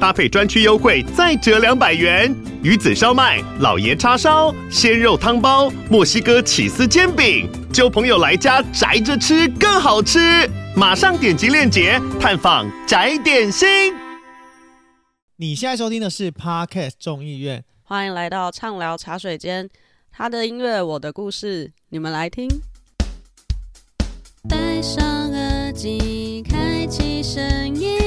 搭配专区优惠再折两百元。鱼子烧麦、老爷叉烧、鲜肉汤包、墨西哥起司煎饼，揪朋友来家宅着吃更好吃。马上点击链接探访宅点心。你现在收听的是 Podcast 众议院，欢迎来到畅聊茶水间。他的音乐，我的故事，你们来听。戴上耳机，开启声音，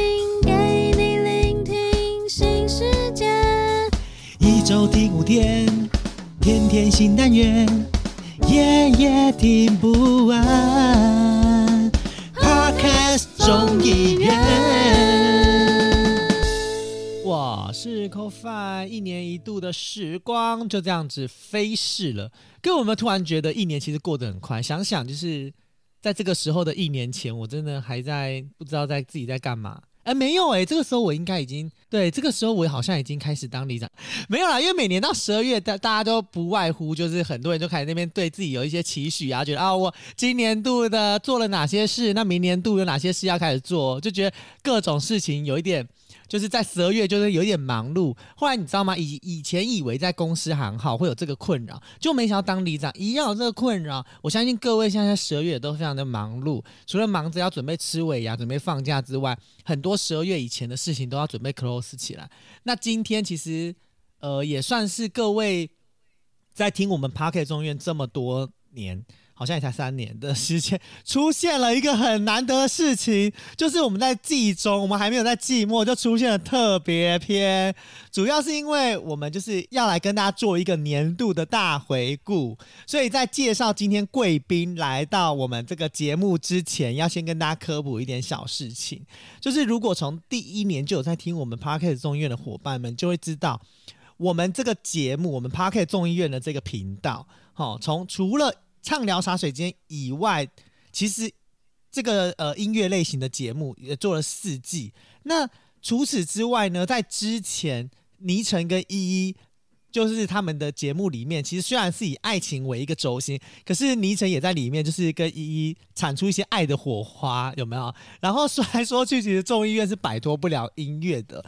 周听五天，天天新单元，夜夜听不完。众议院，我是 Co-Fi，一年一度的时光就这样子飞逝了。跟我们突然觉得一年其实过得很快，想想就是在这个时候的一年前，我真的还在不知道在自己在干嘛。哎，没有哎，这个时候我应该已经对，这个时候我好像已经开始当里长，没有啦，因为每年到十二月，大大家都不外乎就是很多人就开始那边对自己有一些期许啊，觉得啊，我今年度的做了哪些事，那明年度有哪些事要开始做，就觉得各种事情有一点。就是在十二月，就是有点忙碌。后来你知道吗？以以前以为在公司行号会有这个困扰，就没想到当里长一样有这个困扰。我相信各位现在十二月都非常的忙碌，除了忙着要准备吃尾牙、准备放假之外，很多十二月以前的事情都要准备 close 起来。那今天其实呃也算是各位在听我们 Podcast 众院这么多年。好像也才三年的时间，出现了一个很难得的事情，就是我们在季中，我们还没有在季末就出现了特别篇。主要是因为我们就是要来跟大家做一个年度的大回顾，所以在介绍今天贵宾来到我们这个节目之前，要先跟大家科普一点小事情。就是如果从第一年就有在听我们 Podcast 众议院的伙伴们，就会知道我们这个节目，我们 Podcast 众议院的这个频道，好，从除了畅聊茶水间以外，其实这个呃音乐类型的节目也做了四季。那除此之外呢，在之前倪晨跟依依就是他们的节目里面，其实虽然是以爱情为一个轴心，可是倪晨也在里面，就是跟依依产出一些爱的火花，有没有？然后说来说去，其实众议院是摆脱不了音乐的。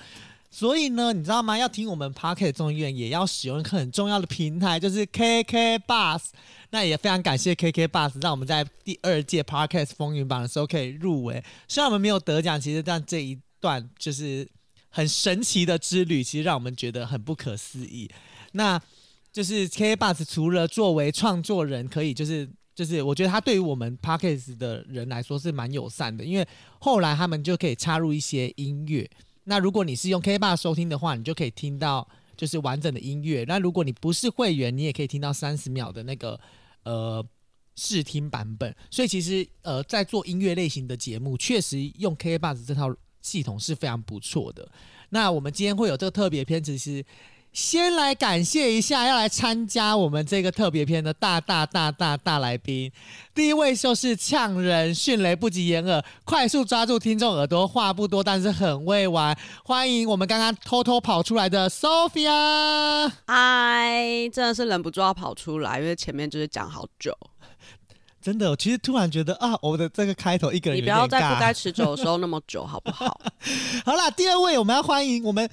所以呢，你知道吗？要听我们 Podcast 众议院，也要使用一个很重要的平台，就是 KK Bus。那也非常感谢 KK Bus，让我们在第二届 Podcast 风云榜的时候可以入围。虽然我们没有得奖，其实但这一段就是很神奇的之旅，其实让我们觉得很不可思议。那就是 KK Bus 除了作为创作人，可以就是就是，我觉得他对于我们 Podcast 的人来说是蛮友善的，因为后来他们就可以插入一些音乐。那如果你是用 KKBOX 收听的话，你就可以听到就是完整的音乐。那如果你不是会员，你也可以听到三十秒的那个呃试听版本。所以其实呃在做音乐类型的节目，确实用 KKBOX 这套系统是非常不错的。那我们今天会有这个特别篇，其实。先来感谢一下要来参加我们这个特别篇的大大大大大来宾，第一位就是呛人迅雷不及掩耳，快速抓住听众耳朵，话不多但是很会玩。欢迎我们刚刚偷偷跑出来的 Sophia，嗨，真的是忍不住要跑出来，因为前面就是讲好久，真的，我其实突然觉得啊，我的这个开头一个人，你不要在不该持久的时候那么久，好不好？好啦，第二位我们要欢迎我们。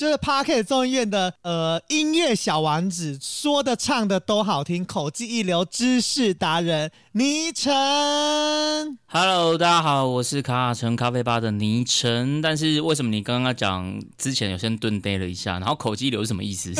就是 Podcast 众议院的呃音乐小王子，说的唱的都好听，口技一流，知识达人。倪晨。Hello，大家好，我是卡卡城咖啡吧的倪晨。但是为什么你刚刚讲之前有先顿呆了一下，然后口技一流是什么意思？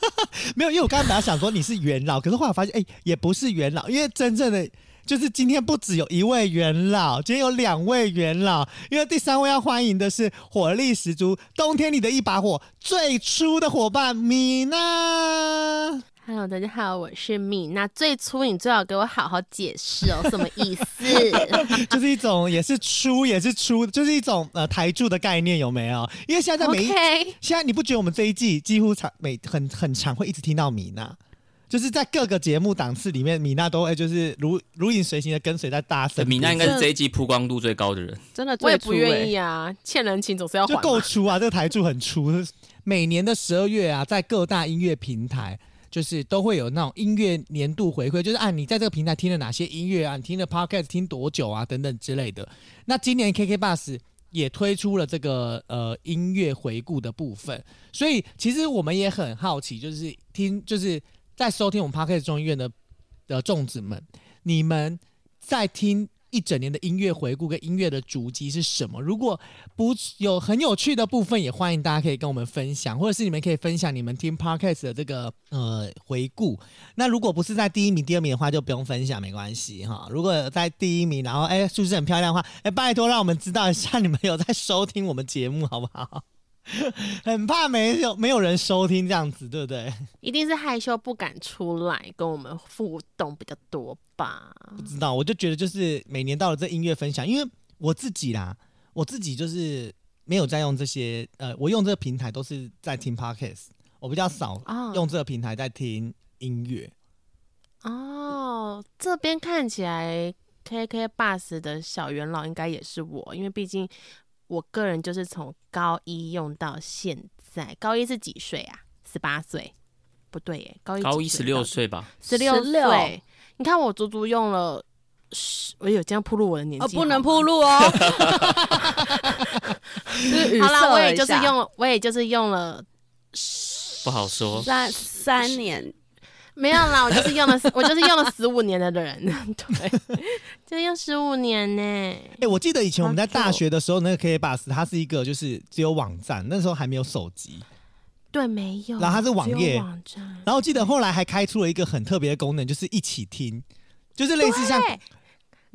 没有，因为我刚刚本来想说你是元老，可是后来发现哎、欸，也不是元老，因为真正的。就是今天不只有一位元老，今天有两位元老，因为第三位要欢迎的是火力十足、冬天里的一把火最初的伙伴米娜。Hello，大家好，我是米娜。最初，你最好给我好好解释哦，什么意思？就是一种也是出也是出，就是一种呃台柱的概念，有没有？因为现在在每一，Okay. 现在你不觉得我们这一季几乎常每很很常会一直听到米娜？就是在各个节目档次里面，米娜都会就是如如影随形的跟随在大声。米娜应该是这一季曝光度最高的人，真的，我也不愿意啊，欠人情总是要还。就够粗啊，这个台柱很粗。每年的十二月啊，在各大音乐平台，就是都会有那种音乐年度回馈，就是、啊、你在这个平台听了哪些音乐啊，你听了 Podcast 听多久啊，等等之类的。那今年 KKBus 也推出了这个呃音乐回顾的部分，所以其实我们也很好奇，就是听就是在收听我们 Podcast 众议院的的粽子们，你们在听。一整年的音乐回顾跟音乐的足迹是什么？如果不有很有趣的部分，也欢迎大家可以跟我们分享，或者是你们可以分享你们听 Podcast 的这个呃回顾。那如果不是在第一名、第二名的话，就不用分享，没关系哈。如果在第一名，然后哎数字很漂亮的话，哎拜托让我们知道一下你们有在收听我们节目，好不好？很怕没有没有人收听这样子，对不对？一定是害羞不敢出来跟我们互动比较多吧？不知道，我就觉得就是每年到了这音乐分享，因为我自己啦，我自己就是没有在用这些，呃，我用这个平台都是在听 Podcast，我比较少用这个平台在听音乐。哦，这边看起来 K K Bus 的小元老应该也是我，因为毕竟。我个人就是从高一用到现在，高一是几岁啊？十八岁？不对耶，高一高一十六岁吧？十六岁？你看我足足用了十，我有这样铺露我的年纪？哦，不能铺露哦。好啦，我也就是用，我也就是用了，不好说，三三年。没有啦，我就是用了，我就是用了十五年的人，对，就用十五年呢。哎、欸，我记得以前我们在大学的时候，那个 KBus 它是一个就是只有网站，那时候还没有手机，对，没有。然后它是网页，网站。然后我记得后来还开出了一个很特别的功能，就是一起听，就是类似像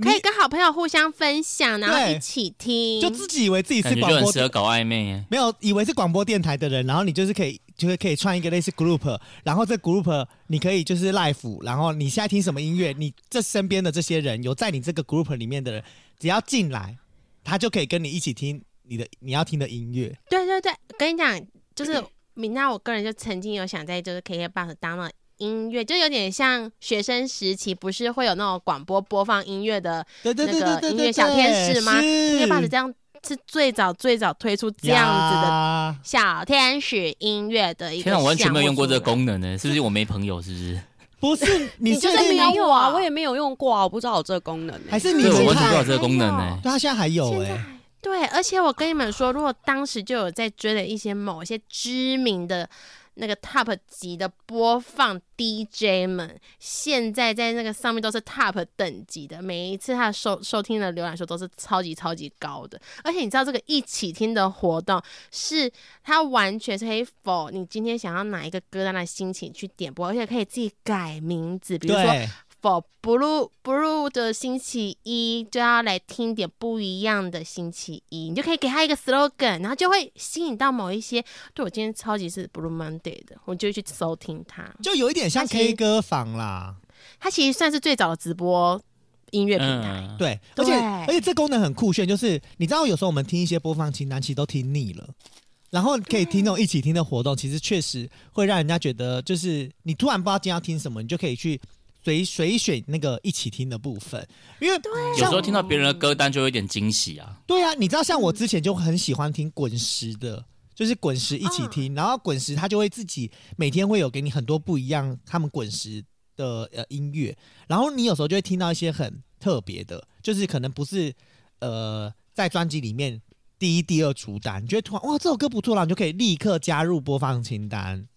可以跟好朋友互相分享，然后一起听，就自己以为自己是广播，很适合搞暧昧，没有以为是广播电台的人，然后你就是可以。就是可以创一个类似 group，然后这 group 你可以就是 live，然后你现在听什么音乐，你这身边的这些人有在你这个 group 里面的人，只要进来，他就可以跟你一起听你的你要听的音乐。对对对，跟你讲，就是 米娜，我个人就曾经有想在就是 KKBOX 当了音乐，就有点像学生时期，不是会有那种广播播放音乐的那个音乐小天使吗？KKBOX 这样。是最早最早推出这样子的小天使音乐的一个。天啊，我完全没有用过这个功能呢，是不是我没朋友？是不是？不是，你就是没有啊，我也没有用过啊，我不知道有这个功能。还是你对我完全不知道这个功能呢？对，他现在还有哎。对，而且我跟你们说，如果当时就有在追的一些某些知名的。那个 top 级的播放 DJ 们，现在在那个上面都是 top 等级的，每一次他收收听的浏览数都是超级超级高的。而且你知道这个一起听的活动，是它完全是可以否你今天想要哪一个歌单的心情去点播，而且可以自己改名字，比如说。For blue blue 的星期一就要来听点不一样的星期一，你就可以给他一个 slogan，然后就会吸引到某一些。对，我今天超级是 Blue Monday 的，我就去收听它，就有一点像 K 歌房啦。它其实算是最早的直播音乐平台，嗯、对，而且而且这功能很酷炫，就是你知道有时候我们听一些播放清单，其实都听腻了，然后可以听那种一起听的活动，其实确实会让人家觉得，就是你突然不知道今天要听什么，你就可以去。随随选那个一起听的部分，因为有时候听到别人的歌单就有点惊喜啊。对啊，你知道像我之前就很喜欢听滚石的，就是滚石一起听，然后滚石他就会自己每天会有给你很多不一样他们滚石的呃音乐，然后你有时候就会听到一些很特别的，就是可能不是呃在专辑里面第一、第二主单，你觉得突然哇这首歌不错了，你就可以立刻加入播放清单。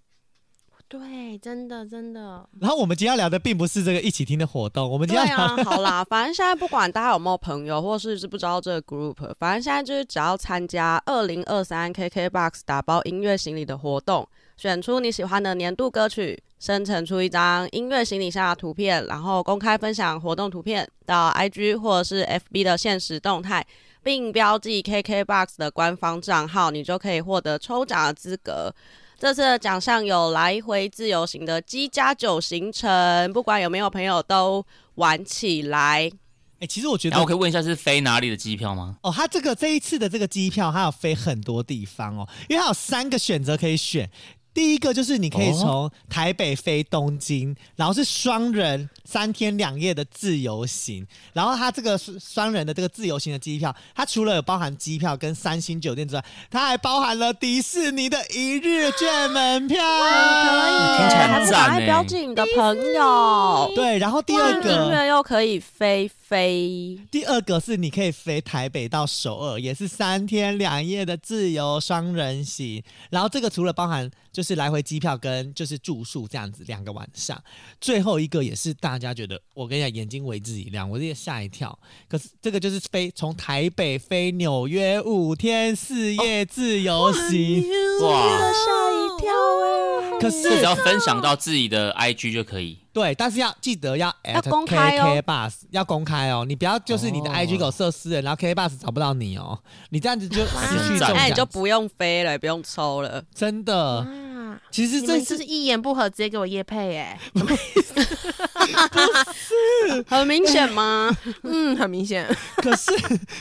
对，真的真的。然后我们今天要聊的并不是这个一起听的活动，我们今天对啊，好啦，反正现在不管大家有没有朋友，或是是不知道这个 group，反正现在就是只要参加二零二三 KKBOX 打包音乐行李的活动，选出你喜欢的年度歌曲，生成出一张音乐行李箱的图片，然后公开分享活动图片到 IG 或者是 FB 的限时动态，并标记 KKBOX 的官方账号，你就可以获得抽奖的资格。这次的奖项有来回自由行的机加酒行程，不管有没有朋友都玩起来。哎、欸，其实我觉得，我可以问一下是飞哪里的机票吗？哦，它这个这一次的这个机票，它有飞很多地方哦，因为它有三个选择可以选。第一个就是你可以从台北飞东京，然后是双人三天两夜的自由行，然后它这个双人的这个自由行的机票，它除了有包含机票跟三星酒店之外，它还包含了迪士尼的一日券门票，可以，听起来很赞欸，还标记你的朋友，对，然后第二个音乐又可以飞飞，第二个是你可以飞台北到首尔，也是三天两夜的自由双人行，然后这个除了包含就是来回机票跟就是住宿这样子两个晚上，最后一个也是大家觉得我跟你讲眼睛为之一亮，我这个吓一跳。可是这个就是飞从台北飞纽约五天四夜自由行，哇，吓一跳哎！可是只要分享到自己的 IG 就可以。对，但是要记得要 at 要公开哦 KK Bus 要公开哦，你不要就是你的 IG 给我设私人，然后 KK Bus 找不到你哦，你这样子就 失去中奖，那你就不用飞了，也不用抽了，真的。啊，其实这次是一言不合直接给我叶配哎，很明显吗？嗯，很明显。可是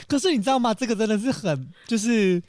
可是你知道吗？这个真的是很就是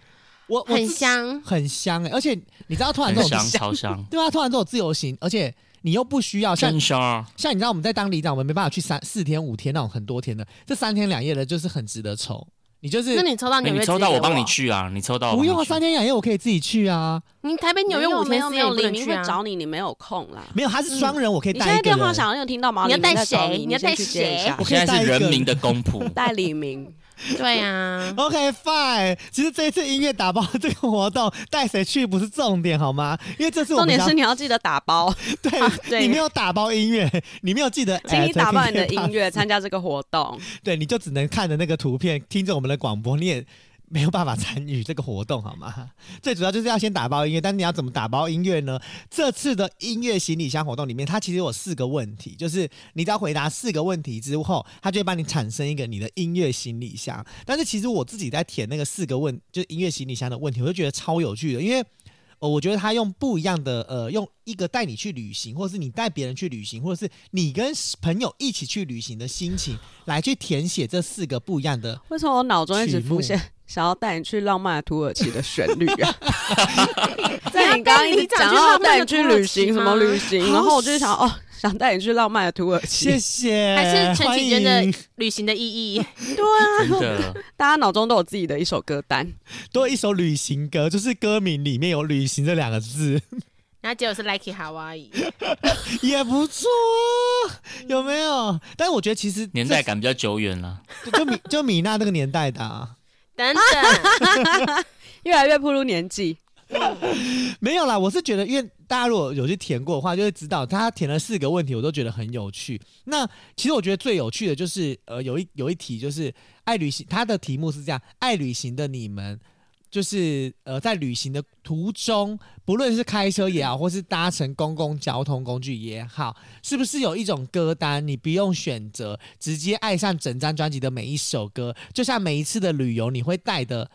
我我很香，很香哎、欸，而且你知道突然这种香超香，对啊，突然这种自由行，而且你又不需要像香像你知道我们在当里长，我们没办法去三四天五天那种很多天的，这三天两夜的，就是很值得抽。你就是，那你抽到纽约，你抽到我帮你去啊！你抽到不用啊，三天两夜我可以自己去啊。你台北纽约五天四夜李明会找你，你没有空啦。没有，他是双人，我可以带。你现在电话响，你有听到吗？你要带谁？你要带谁？我现在是人民的公仆，带李明。对呀，OK fine。其实这一次音乐打包这个活动带谁去不是重点好吗？因为这次重点是你要记得打包。对，对，你没有打包音乐，你没有记得，请你打包你的音乐参加这个活动。对，你就只能看着那个图片，听着我们的广播，你也。没有办法参与这个活动，好吗？最主要就是要先打包音乐，但你要怎么打包音乐呢？这次的音乐行李箱活动里面，它其实有四个问题，就是你只要回答四个问题之后，它就会帮你产生一个你的音乐行李箱。但是其实我自己在填那个四个问，就是音乐行李箱的问题，我就觉得超有趣的，因为。哦，我觉得他用不一样的呃，用一个带你去旅行，或者是你带别人去旅行，或者是你跟朋友一起去旅行的心情，来去填写这四个不一样的。为什么我脑中一直浮现想要带你去浪漫的土耳其的旋律啊？在你刚刚一讲要带你去旅行，什么旅行？然后我就想哦。想带你去浪漫的土耳其，谢谢。还是陈绮贞的旅行的意义？对啊，大家脑中都有自己的一首歌单，都有一首旅行歌，就是歌名里面有“旅行”这两个字。然后结果是 Lucky Hawaii，也不错，有没有？但是我觉得其实年代感比较久远了，就米就米娜那个年代的、啊。等等，越来越步入年纪。没有啦，我是觉得，因为大家如果有去填过的话，就会知道他填了四个问题，我都觉得很有趣。那其实我觉得最有趣的就是，呃，有一有一题就是爱旅行，它的题目是这样：爱旅行的你们，就是呃，在旅行的途中，不论是开车也好，或是搭乘公共交通工具也好，是不是有一种歌单，你不用选择，直接爱上整张专辑的每一首歌，就像每一次的旅游你会带的。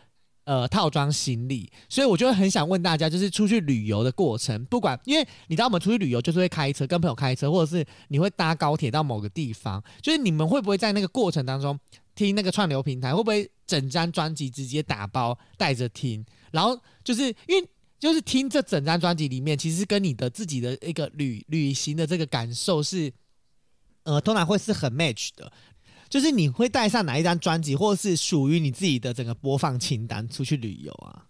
呃，套装行李，所以我就很想问大家，就是出去旅游的过程，不管，因为你知道我们出去旅游就是会开车，跟朋友开车，或者是你会搭高铁到某个地方，就是你们会不会在那个过程当中听那个串流平台，会不会整张专辑直接打包带着听？然后就是因为就是听这整张专辑里面，其实跟你的自己的一个旅旅行的这个感受是，呃，通常会是很 match 的。就是你会带上哪一张专辑，或者是属于你自己的整个播放清单出去旅游啊？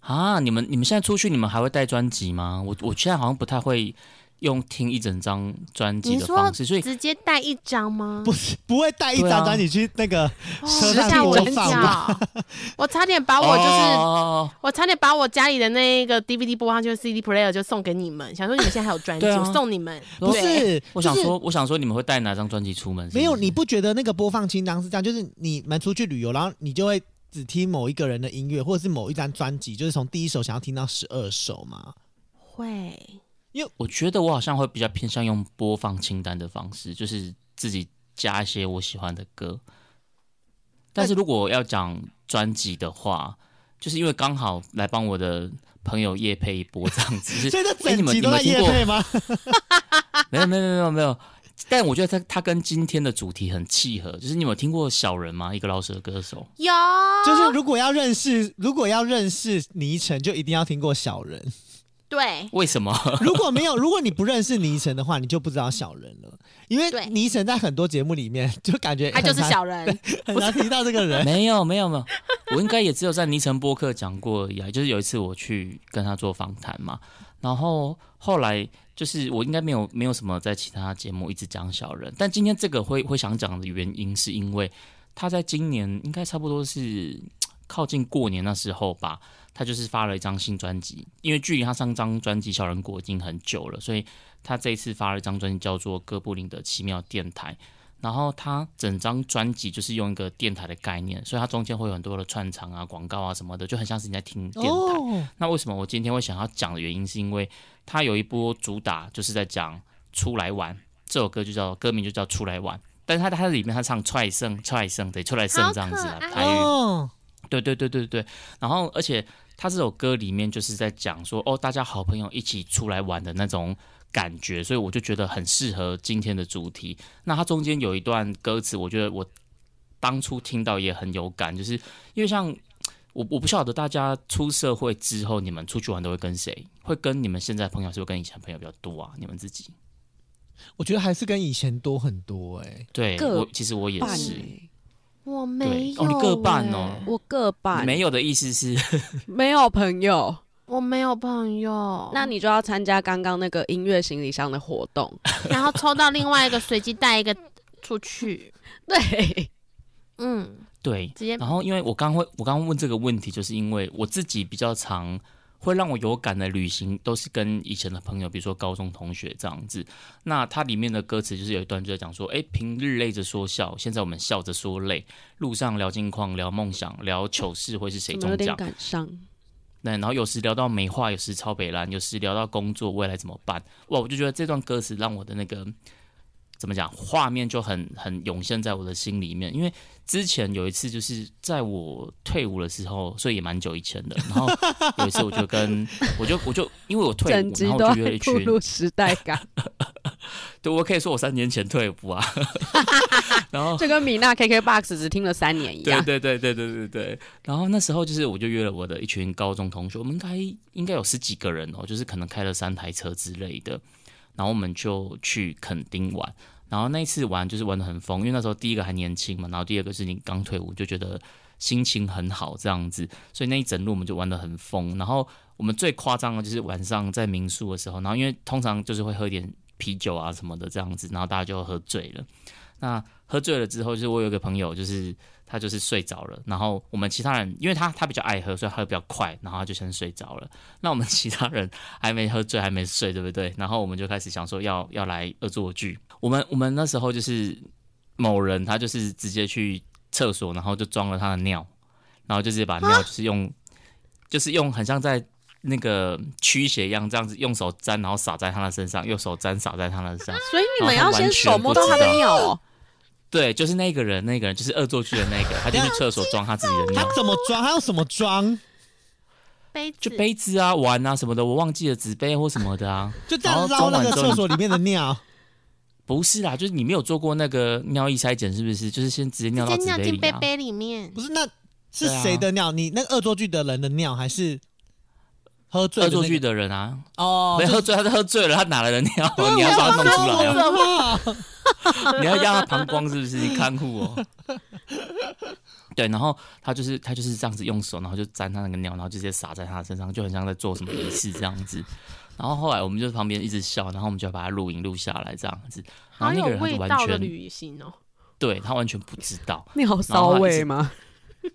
啊，你们你们现在出去，你们还会带专辑吗？我我现在好像不太会。用听一整张专辑的方式，所以直接带一张吗？不是，不会带一张专辑去那个车上播放吧？我差点把我就是，哦、我差点把我家里的那个 DVD 播放就是 CD player 就送给你们，想说你们现在还有专辑，啊、我送你们。不是，我想说，我想说你们会带哪张专辑出门是是？没有，你不觉得那个播放清单是这样？就是你们出去旅游，然后你就会只听某一个人的音乐，或者是某一张专辑，就是从第一首想要听到十二首吗？会。因为我觉得我好像会比较偏向用播放清单的方式，就是自己加一些我喜欢的歌。但是如果要讲专辑的话，就是因为刚好来帮我的朋友叶配一波这样子。所以这整集都在业配吗？没有没有没有没有。但我觉得他他跟今天的主题很契合。就是你有听过小人吗？一个老舌歌手。有。就是如果要认识，如果要认识倪晨，就一定要听过小人。对，为什么？如果没有，如果你不认识倪晨的话，你就不知道小人了。因为倪晨在很多节目里面就感觉他就是小人。很难提到这个人。没有没有没有，我应该也只有在倪晨播客讲过而已啊。就是有一次我去跟他做访谈嘛，然后后来就是我应该没有没有什么在其他节目一直讲小人，但今天这个会会想讲的原因是因为他在今年应该差不多是靠近过年那时候吧。他就是发了一张新专辑，因为距离他上张专辑《小人国》已经很久了，所以他这一次发了一张专辑，叫做《哥布林的奇妙电台》。然后他整张专辑就是用一个电台的概念，所以它中间会有很多的串场啊、广告啊什么的，就很像是你在听电台。Oh. 那为什么我今天会想要讲的原因，是因为他有一波主打就是在讲出来玩，这首歌就叫歌名就叫出来玩，但是他他里面他唱出来胜出来胜对出来胜这样子啊，台语。Oh. 对对对对对，然后而且。他这首歌里面就是在讲说，哦，大家好朋友一起出来玩的那种感觉，所以我就觉得很适合今天的主题。那它中间有一段歌词，我觉得我当初听到也很有感，就是因为像我，我不晓得大家出社会之后，你们出去玩都会跟谁？会跟你们现在朋友，是不是跟以前朋友比较多啊？你们自己？我觉得还是跟以前多很多哎、欸。对，我其实我也是。我没有、欸、哦，你各半哦，我各半。没有的意思是 没有朋友，我没有朋友，那你就要参加刚刚那个音乐行李箱的活动，然后抽到另外一个随机带一个出去。对，嗯，对，直接。然后因为我刚会，我刚问这个问题，就是因为我自己比较常。会让我有感的旅行都是跟以前的朋友，比如说高中同学这样子。那它里面的歌词就是有一段就在讲说，哎，平日累着说笑，现在我们笑着说累。路上聊近况，聊梦想，聊糗事会是谁中奖？有点感伤。对，然后有时聊到美化，有时超北蓝，有时聊到工作未来怎么办？哇，我就觉得这段歌词让我的那个。怎么讲？画面就很很涌现在我的心里面，因为之前有一次就是在我退伍的时候，所以也蛮久以前的。然后有一次我就跟 我就我就因为我退伍，然后我就约了一群时代感。对，我可以说我三年前退伍啊。然后就跟米娜 KKBOX 只听了三年一样。对对对对对对对。然后那时候就是我就约了我的一群高中同学，我们应该应该有十几个人哦，就是可能开了三台车之类的。然后我们就去垦丁玩，然后那一次玩就是玩的很疯，因为那时候第一个还年轻嘛，然后第二个是你刚退伍，就觉得心情很好这样子，所以那一整路我们就玩的很疯。然后我们最夸张的就是晚上在民宿的时候，然后因为通常就是会喝点啤酒啊什么的这样子，然后大家就喝醉了。那喝醉了之后，就是我有一个朋友就是。他就是睡着了，然后我们其他人，因为他他比较爱喝，所以喝得比较快，然后他就先睡着了。那我们其他人还没喝醉，还没睡，对不对？然后我们就开始想说要要来恶作剧。我们我们那时候就是某人，他就是直接去厕所，然后就装了他的尿，然后就直接把尿就是用，就是用很像在那个驱邪一样，这样子用手沾，然后洒在他的身上，用手沾洒在他的身上。所以你们要先手摸到他的尿哦。对，就是那个人，那个人就是恶作剧的那个，他就去厕所装他自己的尿。他怎么装？他用什么装？杯子，就杯子啊、碗啊什么的，我忘记了纸杯或什么的啊。就这样捞那个厕所里面的尿？不是啦，就是你没有做过那个尿液筛检，是不是？就是先直接尿到纸杯里、啊、尿进杯杯里面。不是，那是谁的尿？啊、你那个恶作剧的人的尿还是？喝醉恶作剧的人啊，哦，没喝醉，他是喝醉了，他哪来的尿？你要把他弄出来啊！你要压他膀胱是不是？你看护哦。对，然后他就是他就是这样子用手，然后就沾他那个尿，然后就直接洒在他身上，就很像在做什么仪式这样子。然后后来我们就在旁边一直笑，然后我们就要把他录影录下来这样子。然后那个人他就完全旅行哦，对他完全不知道尿骚味吗？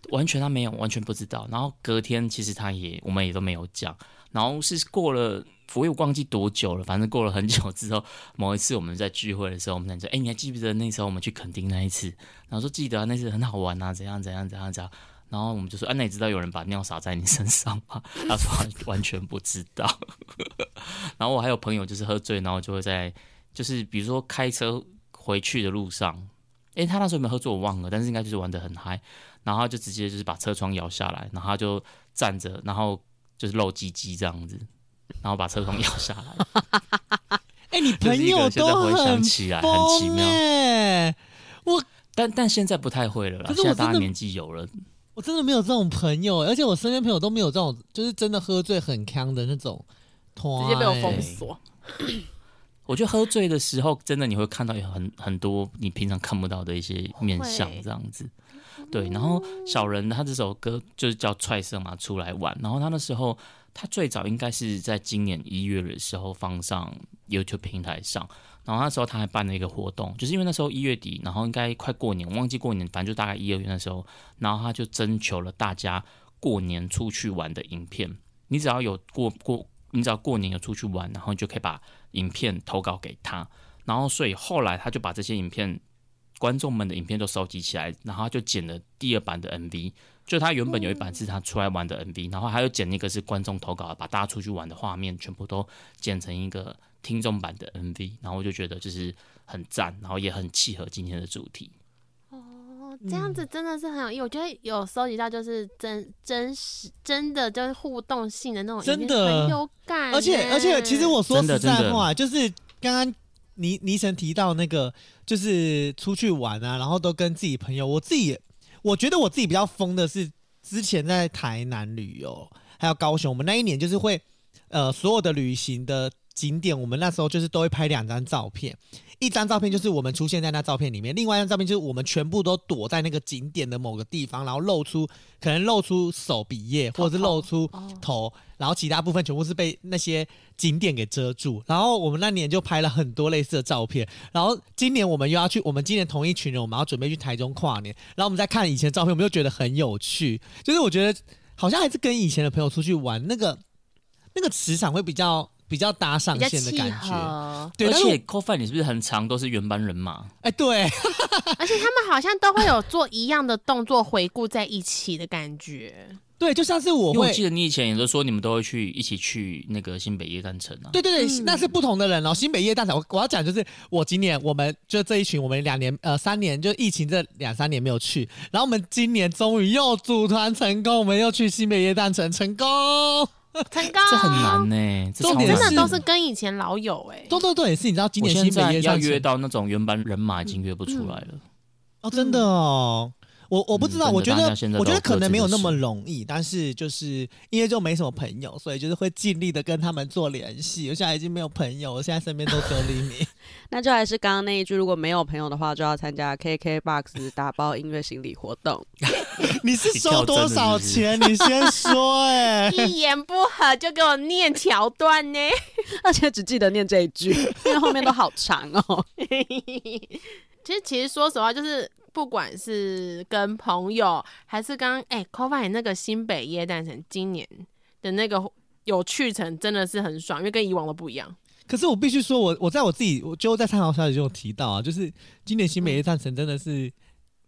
完全他没有，完全不知道。然后隔天其实他也，我们也都没有讲。然后是过了，我也忘记多久了，反正过了很久之后，某一次我们在聚会的时候，我们在说：“哎，你还记不记得那时候我们去垦丁那一次？”然后说：“记得啊，那次很好玩啊，怎样怎样怎样怎样。”然后我们就说：“啊，那你知道有人把尿洒在你身上吗？”他说：“完全不知道。”然后我还有朋友就是喝醉，然后就会在就是比如说开车回去的路上，哎，他那时候有没有喝醉我忘了，但是应该就是玩得很嗨。然后他就直接就是把车窗摇下来，然后他就站着，然后就是露鸡鸡这样子，然后把车窗摇下来。哎、欸，你朋友都很疯很奇妙。我但但现在不太会了啦，现在大家年纪有了。我真的没有这种朋友，而且我身边朋友都没有这种，就是真的喝醉很锵的那种直接被我封锁。我觉得喝醉的时候，真的你会看到有很很多你平常看不到的一些面相，这样子。对，然后小人他这首歌就是叫《踹色》嘛，出来玩。然后他那时候，他最早应该是在今年一月的时候放上 YouTube 平台上。然后那时候他还办了一个活动，就是因为那时候一月底，然后应该快过年，忘记过年，反正就大概一二月的时候，然后他就征求了大家过年出去玩的影片。你只要有过过，你只要过年有出去玩，然后你就可以把影片投稿给他，然后所以后来他就把这些影片、观众们的影片都收集起来，然后他就剪了第二版的 MV。就他原本有一版是他出来玩的 MV，然后还有剪一个是观众投稿，把大家出去玩的画面全部都剪成一个听众版的 MV。然后我就觉得就是很赞，然后也很契合今天的主题。哦，这样子真的是很有意义。我觉得有收集到就是真真实真的就是互动性的那种，真的很有感。而且而且，其实我说实在话，真的真的就是刚刚倪倪晨提到那个，就是出去玩啊，然后都跟自己朋友，我自己。我觉得我自己比较疯的是，之前在台南旅游，还有高雄，我们那一年就是会，呃，所有的旅行的景点，我们那时候就是都会拍两张照片。一张照片就是我们出现在那照片里面，另外一张照片就是我们全部都躲在那个景点的某个地方，然后露出可能露出手比耶，或者是露出头，然后其他部分全部是被那些景点给遮住。然后我们那年就拍了很多类似的照片。然后今年我们又要去，我们今年同一群人，我们要准备去台中跨年。然后我们再看以前的照片，我们就觉得很有趣，就是我觉得好像还是跟以前的朋友出去玩，那个那个磁场会比较。比较搭上线的感觉，对，而且 Cot5 你是不是很常都是原班人马？哎，对，而且他们好像都会有做一样的动作回顾在一起的感觉。对，就像是我会，我记得你以前也都说你们都会去一起去那个新北夜诞城啊。对对对，嗯、那是不同的人哦。新北夜诞城，我我要讲就是我今年我们就这一群，我们两年呃三年就疫情这两三年没有去，然后我们今年终于又组团成功，我们又去新北夜诞城成功。成功，这很难呢、欸。重点真的都是跟以前老友哎、欸。对对对，也是你知道，今年新北夜要约到那种原班人马已经约不出来了。哦，真的哦。我我不知道，嗯、我觉得我觉得可能没有那么容易，但是就是因为就没什么朋友，所以就是会尽力的跟他们做联系。我现在已经没有朋友，我现在身边都只有黎明。那就还是刚刚那一句，如果没有朋友的话，就要参加 KKBOX 打包音乐行李活动。你是收多少钱？你先说哎、欸。一言不合就给我念桥段呢，而且只记得念这一句，因为后面都好长哦。其实其实说实话就是。不管是跟朋友，还是刚刚哎 Cot5 那个新北耶诞城，今年的那个有去程真的是很爽，因为跟以往的不一样。可是我必须说我，我我在我自己，我就在参考消息就有提到啊，就是今年新北耶诞城真的是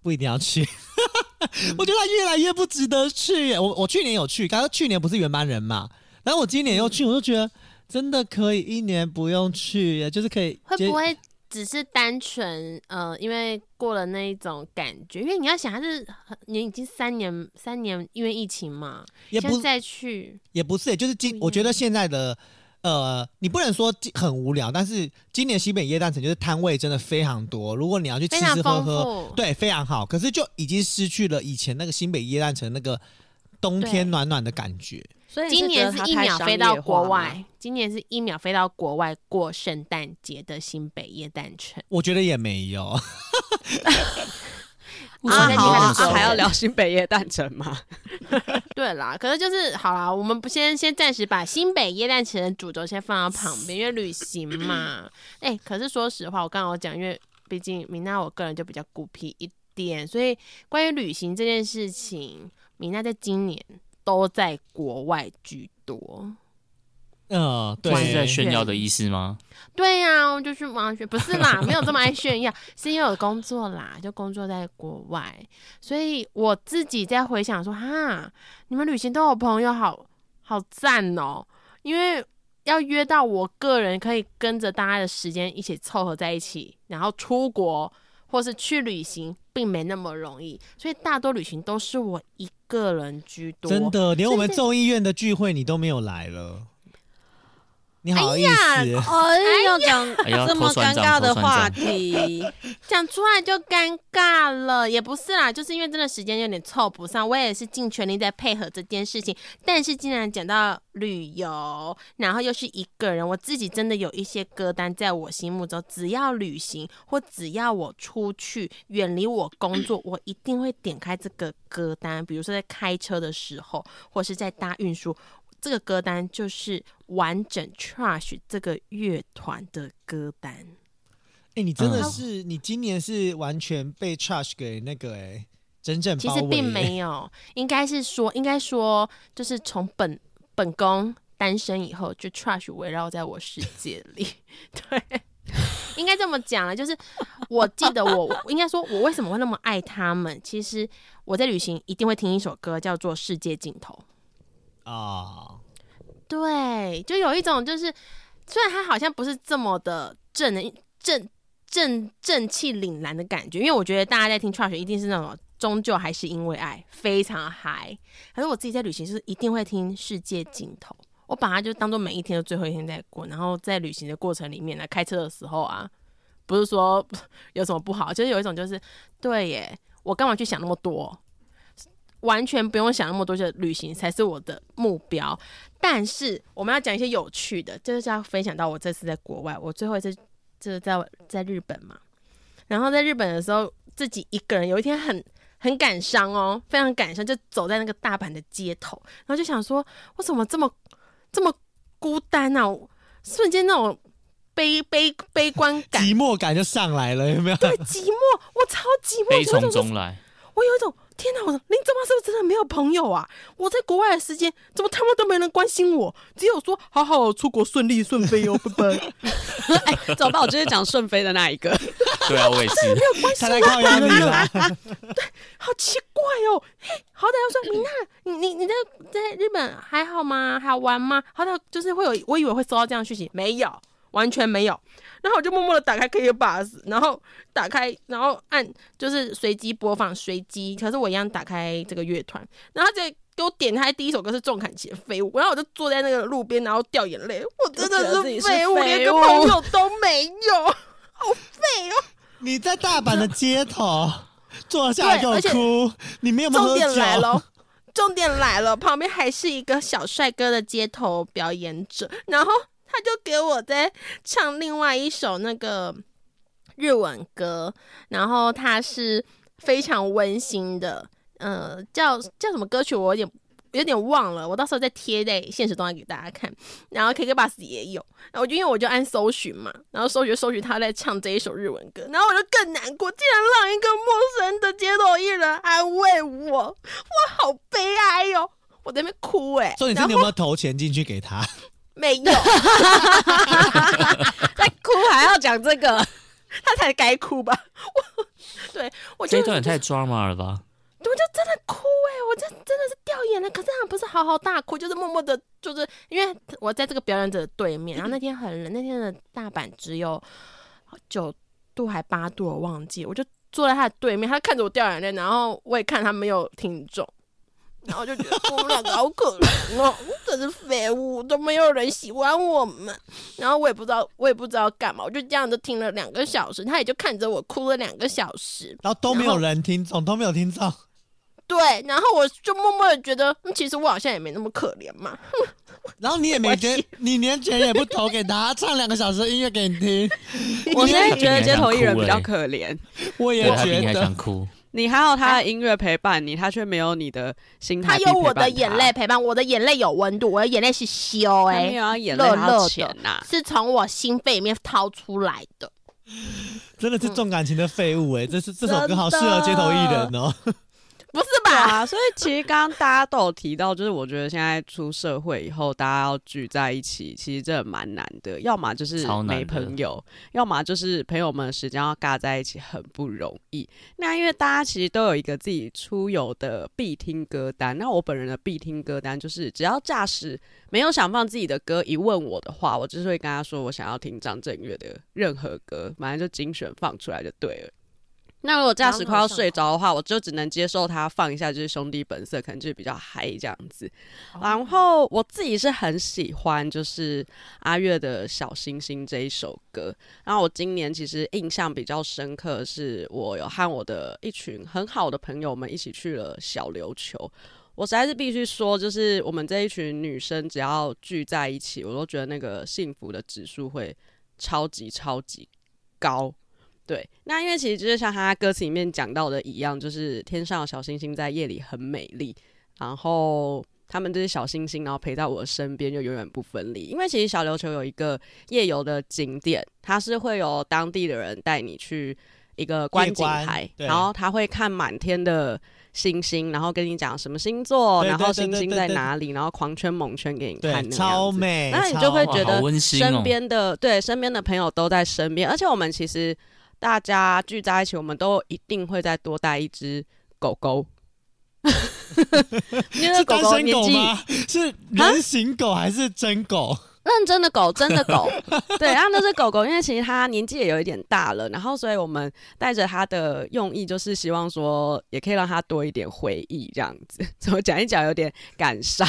不一定要去，嗯、我觉得它越来越不值得去。我我去年有去，刚刚去年不是原班人嘛，然后我今年又去，我就觉得真的可以一年不用去，就是可以会不会？只是单纯呃，因为过了那一种感觉，因为你要想，他是你已经三年三年，因为疫情嘛，也不再去，也不是，就是今我觉得现在的呃，你不能说很无聊，但是今年新北耶诞城就是摊位真的非常多，如果你要去吃吃喝喝，对，非常好，可是就已经失去了以前那个新北耶诞城那个冬天暖暖的感觉。所以今年是一秒飞到国外，今年是一秒飞到国外过圣诞节的新北耶诞城，我觉得也没有。啊，好啊，还要聊新北耶诞城吗？对啦，可是就是好啦，我们不先先暂时把新北耶诞城的主轴先放到旁边，因为旅行嘛。哎、欸，可是说实话，我刚刚有讲，因为毕竟米娜我个人就比较孤僻一点，所以关于旅行这件事情，米娜在今年。都在国外居多，嗯，对，是在炫耀的意思吗？对呀、啊，我就去忙学，不是啦，没有这么爱炫耀，是因为有工作啦，就工作在国外，所以我自己在回想说，哈，你们旅行都有朋友好，好好赞哦，因为要约到我个人可以跟着大家的时间一起凑合在一起，然后出国。或是去旅行，并没那么容易，所以大多旅行都是我一个人居多。真的，连我们众议院的聚会你都没有来了。你好意思？哎呀哎，要讲这么尴尬的话题，讲出来就尴尬了，也不是啦，就是因为真的时间有点凑不上，我也是尽全力在配合这件事情。但是既然讲到旅游，然后又是一个人，我自己真的有一些歌单，在我心目中，只要旅行或只要我出去远离我工作，我一定会点开这个歌单。比如说在开车的时候，或是在搭运输。这个歌单就是完整 Trash 这个乐团的歌单。哎、欸，你真的是，嗯、你今年是完全被 Trash 给那个哎、欸，真正其实并没有，应该是说，应该说，就是从本本宫单身以后，就 Trash 围绕在我世界里。对，应该这么讲了，就是我记得我，我 应该说，我为什么会那么爱他们？其实我在旅行一定会听一首歌，叫做《世界尽头》。啊对，就有一种就是，虽然他好像不是这么的正的正正正气凛然的感觉，因为我觉得大家在听 Trash 一定是那种终究还是因为爱，非常嗨。可是我自己在旅行就是一定会听世界尽头，我把它就当做每一天的最后一天在过，然后在旅行的过程里面呢，开车的时候啊，不是说 有什么不好，就是有一种就是对耶，我干嘛去想那么多？完全不用想那么多，就旅行才是我的目标。但是我们要讲一些有趣的，就是要分享到我这次在国外，我最后一次就是在在日本嘛。然后在日本的时候，自己一个人，有一天很很感伤哦，非常感伤，就走在那个大阪的街头，然后就想说，我怎么这么这么孤单啊？瞬间那种悲悲悲观感、寂寞感就上来了，有没有？对，寂寞，我超寂寞，悲从中来。我有一种。天哪！我说林正妈是不是真的没有朋友啊？我在国外的时间，怎么他们都没人关心我？只有说好好出国顺利顺飞哦，拜拜。哎，怎么办？我就是讲顺飞的那一个。对啊，我也是。没有关系。对，好奇怪哦。嘿，好歹要说，米娜，你你你在在日本还好吗？还好玩吗？好歹就是会有，我以为会收到这样的讯息，没有。完全没有，然后我就默默的打开 KKBOX，然后打开，然后按就是随机播放，随机。可是我一样打开这个乐团，然后再给我点开第一首歌是重砍骑的废物，然后我就坐在那个路边，然后掉眼泪。我真的是废物，连个朋友都没有，好废哦！你在大阪的街头 坐下来就哭，你没有喝酒。重点来了，重点来了，旁边还是一个小帅哥的街头表演者，然后。他就给我在唱另外一首那个日文歌，然后他是非常温馨的，呃，叫叫什么歌曲？我有点有点忘了，我到时候再贴在现实动态给大家看。然后 KKBOX 也有，然后我就因为我就按搜寻嘛，然后搜寻搜寻他在唱这一首日文歌，然后我就更难过，竟然让一个陌生的街头艺人安慰我，我好悲哀哟、哦，我在那边哭哎。所以你是你有没有投钱进去给他？没有，在哭还要讲这个，他才该哭吧？我对我觉得这段也太 drama 了吧？我就真的哭哎、欸，我真真的是掉眼泪。可是他不是嚎嚎大哭，就是默默的，就是因为我在这个表演者的对面，然后那天很冷，那天的大阪只有九度还八度，我忘记，我就坐在他的对面，他看着我掉眼泪，然后我也看他没有听众。然后就觉得我们两个好可怜哦，真是废物，都没有人喜欢我们。然后我也不知道，我也不知道干嘛，我就这样子听了两个小时，他也就看着我哭了两个小时，然后都没有人听众，都没有听众。对，然后我就默默的觉得，其实我好像也没那么可怜嘛。然后你也没觉，你连钱也不投给他，唱两个小时的音乐给你听。我现在觉得街头艺人比较可怜，我也觉得。想哭。你还有他的音乐陪伴你，他却没有你的心态。他有我的眼泪陪伴，我的眼泪有温度，我的眼泪是羞哎、欸，乐乐的呐，是从我心肺里面掏出来的。真的是重感情的废物哎、欸，嗯、这是这首歌好适合街头艺人哦。不是吧？啊，所以其实刚刚大家都有提到，就是我觉得现在出社会以后，大家要聚在一起，其实真的蛮难的。要么就是没朋友，要么就是朋友们时间要尬在一起，很不容易。那因为大家其实都有一个自己出游的必听歌单，那我本人的必听歌单就是，只要驾驶没有想放自己的歌，一问我的话，我就是会跟他说我想要听张震岳的任何歌，反正就精选放出来就对了。那如果驾驶快要睡着的话，我就只能接受他放一下，就是兄弟本色，可能就是比较嗨这样子。然后我自己是很喜欢，就是阿月的小星星这一首歌。然后我今年其实印象比较深刻，是我有和我的一群很好的朋友们一起去了小琉球。我实在是必须说，就是我们这一群女生只要聚在一起，我都觉得那个幸福的指数会超级超级高。对，那因为其实就是像他歌词里面讲到的一样，就是天上的小星星在夜里很美丽，然后他们这些小星星，然后陪在我的身边就永远不分离。因为其实小琉球有一个夜游的景点，它是会有当地的人带你去一个观景台，然后他会看满天的星星，然后跟你讲什么星座，然后星星在哪里，然后狂圈猛圈给你看，那超美。那你就会觉得身边的、哦、对身边的朋友都在身边，而且我们其实。大家聚在一起，我们都一定会再多带一只狗狗。因为狗狗年纪是人形狗还是真狗？认真的狗，真的狗。对，然后那只狗狗，因为其实它年纪也有一点大了，然后所以我们带着它的用意，就是希望说，也可以让它多一点回忆，这样子。怎么讲一讲有点感伤？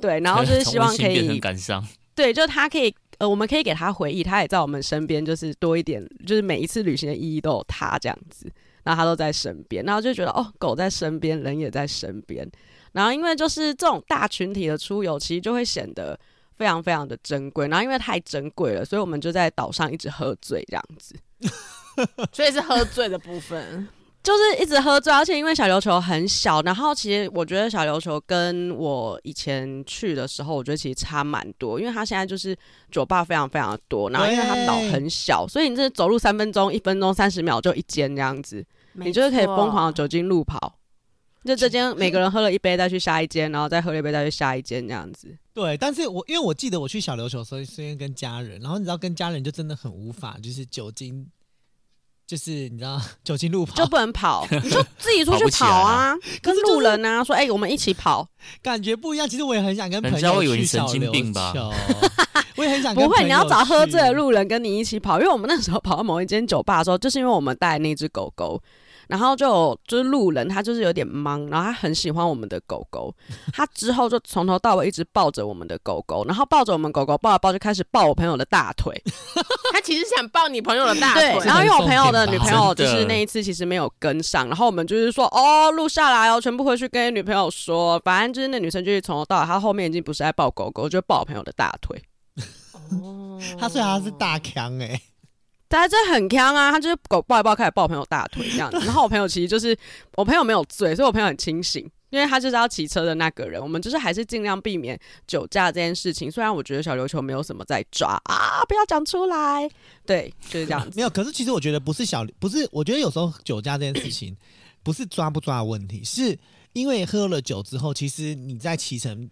对，然后就是希望可以感伤。对，就它可以。呃，我们可以给他回忆，他也在我们身边，就是多一点，就是每一次旅行的意义都有他这样子，然后他都在身边，然后就觉得哦，狗在身边，人也在身边，然后因为就是这种大群体的出游，其实就会显得非常非常的珍贵，然后因为太珍贵了，所以我们就在岛上一直喝醉这样子，所以是喝醉的部分。就是一直喝醉，而且因为小琉球很小，然后其实我觉得小琉球跟我以前去的时候，我觉得其实差蛮多，因为它现在就是酒吧非常非常的多，然后因为它岛很小，所以你这走路三分钟、一分钟、三十秒就一间这样子，你就是可以疯狂的酒精路跑，就这间每个人喝了一杯再去下一间，然后再喝了一杯再去下一间这样子。对，但是我因为我记得我去小琉球，所以是因为跟家人，然后你知道跟家人就真的很无法，就是酒精。就是你知道，酒精路跑就不能跑，你就自己出去跑啊，跟路人啊说，哎、欸，我们一起跑，感觉不一样。其实我也很想跟朋友去小琉球，我也很想。不会，你要找喝醉的路人跟你一起跑，因为我们那时候跑到某一间酒吧的时候，就是因为我们带那只狗狗。然后就就是路人，他就是有点懵，然后他很喜欢我们的狗狗，他之后就从头到尾一直抱着我们的狗狗，然后抱着我们狗狗抱啊抱，就开始抱我朋友的大腿。他其实想抱你朋友的大腿，对。然后因为我朋友的女朋友就是那一次其实没有跟上，然后我们就是说哦，录下来哦，全部回去跟女朋友说，反正就是那女生就是从头到尾，她后面已经不是在抱狗狗，就抱我朋友的大腿。哦，他虽然他是大强哎、欸。他这很锵啊！他就是狗抱一抱，开始抱我朋友大腿这样子。然后我朋友其实就是 我朋友没有醉，所以我朋友很清醒，因为他就是要骑车的那个人。我们就是还是尽量避免酒驾这件事情。虽然我觉得小琉球没有什么在抓啊，不要讲出来。对，就是这样子。没有，可是其实我觉得不是小，不是。我觉得有时候酒驾这件事情不是抓不抓的问题，是因为喝了酒之后，其实你在骑乘。